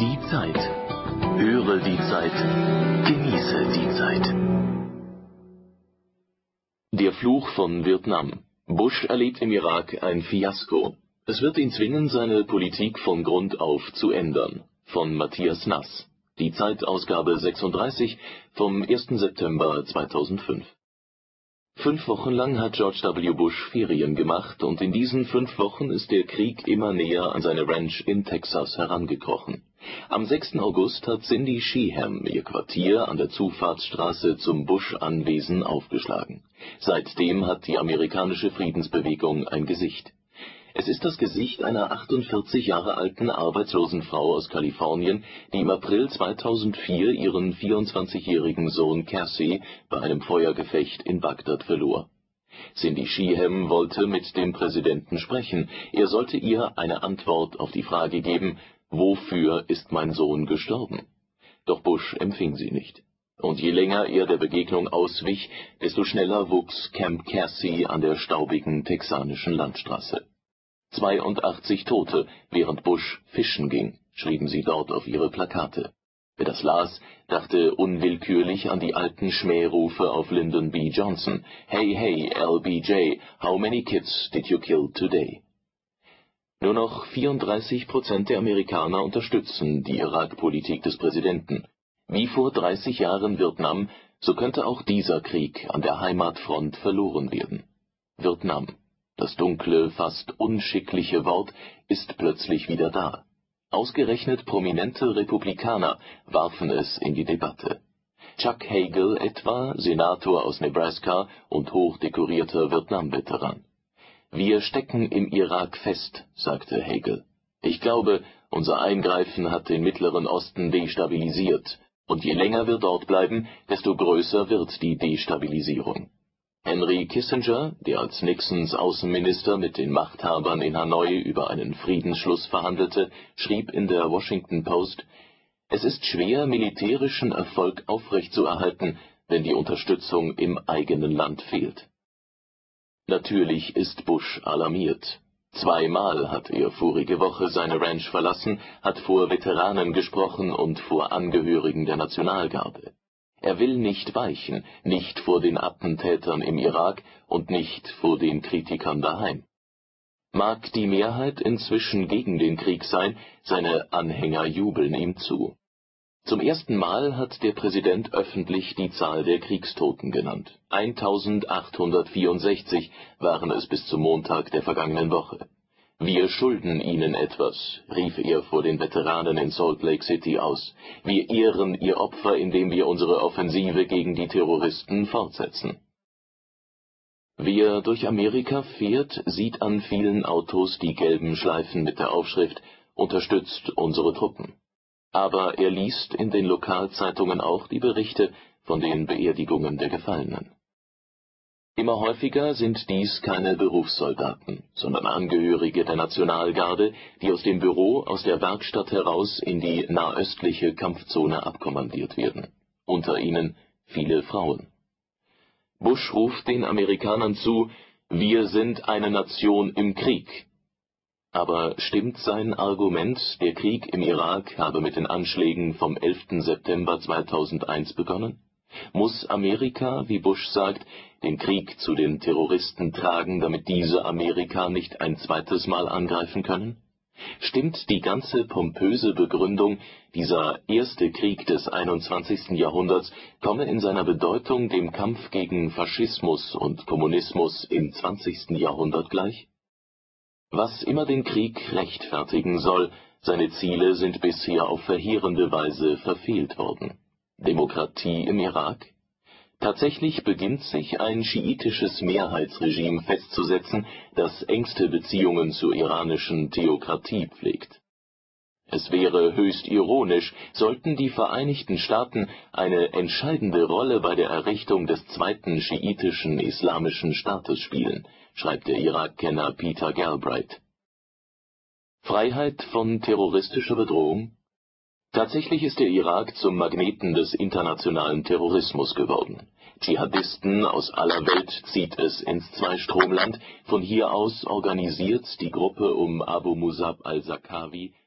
Die Zeit. Höre die Zeit. Genieße die Zeit. Der Fluch von Vietnam. Bush erlebt im Irak ein Fiasko. Es wird ihn zwingen, seine Politik von Grund auf zu ändern. Von Matthias Nass. Die Zeit-Ausgabe 36 vom 1. September 2005 Fünf Wochen lang hat George W. Bush Ferien gemacht und in diesen fünf Wochen ist der Krieg immer näher an seine Ranch in Texas herangekrochen. Am 6. August hat Cindy Sheehan ihr Quartier an der Zufahrtsstraße zum Bush-Anwesen aufgeschlagen. Seitdem hat die amerikanische Friedensbewegung ein Gesicht es ist das Gesicht einer 48 Jahre alten arbeitslosen Frau aus Kalifornien, die im April 2004 ihren 24-jährigen Sohn Cassie bei einem Feuergefecht in Bagdad verlor. Cindy Sheehan wollte mit dem Präsidenten sprechen, er sollte ihr eine Antwort auf die Frage geben, wofür ist mein Sohn gestorben? Doch Bush empfing sie nicht. Und je länger er der Begegnung auswich, desto schneller wuchs Camp Cassie an der staubigen texanischen Landstraße 82 Tote, während Bush fischen ging, schrieben sie dort auf ihre Plakate. Wer das las, dachte unwillkürlich an die alten Schmährufe auf Lyndon B. Johnson: Hey, hey, LBJ, how many kids did you kill today? Nur noch 34 Prozent der Amerikaner unterstützen die Irak-Politik des Präsidenten. Wie vor 30 Jahren Vietnam, so könnte auch dieser Krieg an der Heimatfront verloren werden. Vietnam das dunkle, fast unschickliche Wort ist plötzlich wieder da. Ausgerechnet prominente Republikaner warfen es in die Debatte. Chuck Hagel etwa, Senator aus Nebraska und hochdekorierter Vietnam-Veteran. Wir stecken im Irak fest, sagte Hagel. Ich glaube, unser Eingreifen hat den Mittleren Osten destabilisiert, und je länger wir dort bleiben, desto größer wird die Destabilisierung Henry Kissinger, der als Nixons Außenminister mit den Machthabern in Hanoi über einen Friedensschluss verhandelte, schrieb in der Washington Post: „ Es ist schwer, militärischen Erfolg aufrechtzuerhalten, wenn die Unterstützung im eigenen Land fehlt. “Natürlich ist Bush alarmiert. Zweimal hat er vorige Woche seine Ranch verlassen, hat vor Veteranen gesprochen und vor Angehörigen der Nationalgarde er will nicht weichen, nicht vor den Attentätern im Irak und nicht vor den Kritikern daheim. Mag die Mehrheit inzwischen gegen den Krieg sein, seine Anhänger jubeln ihm zu. Zum ersten Mal hat der Präsident öffentlich die Zahl der Kriegstoten genannt. 1864 waren es bis zum Montag der vergangenen Woche wir schulden Ihnen etwas, rief er vor den Veteranen in Salt Lake City aus. Wir ehren Ihr Opfer, indem wir unsere Offensive gegen die Terroristen fortsetzen. Wer durch Amerika fährt, sieht an vielen Autos die gelben Schleifen mit der Aufschrift Unterstützt unsere Truppen. Aber er liest in den Lokalzeitungen auch die Berichte von den Beerdigungen der Gefallenen Immer häufiger sind dies keine Berufssoldaten, sondern Angehörige der Nationalgarde, die aus dem Büro aus der Werkstatt heraus in die nahöstliche Kampfzone abkommandiert werden, unter ihnen viele Frauen. Bush ruft den Amerikanern zu, wir sind eine Nation im Krieg. Aber stimmt sein Argument, der Krieg im Irak habe mit den Anschlägen vom 11. September 2001 begonnen muss Amerika, wie Bush sagt, den Krieg zu den Terroristen tragen, damit diese Amerika nicht ein zweites Mal angreifen können? Stimmt die ganze pompöse Begründung, dieser erste Krieg des 21. Jahrhunderts komme in seiner Bedeutung dem Kampf gegen Faschismus und Kommunismus im 20. Jahrhundert gleich? Was immer den Krieg rechtfertigen soll, seine Ziele sind bisher auf verheerende Weise verfehlt worden Demokratie im Irak? Tatsächlich beginnt sich ein schiitisches Mehrheitsregime festzusetzen, das engste Beziehungen zur iranischen Theokratie pflegt. Es wäre höchst ironisch, sollten die Vereinigten Staaten eine entscheidende Rolle bei der Errichtung des zweiten schiitischen Islamischen Staates spielen, schreibt der Irak-Kenner Peter Galbraith. Freiheit von terroristischer Bedrohung Tatsächlich ist der Irak zum Magneten des internationalen Terrorismus geworden. Dschihadisten aus aller Welt zieht es ins Zweistromland, von hier aus organisiert die Gruppe um Abu Musab al-Zarqawi nach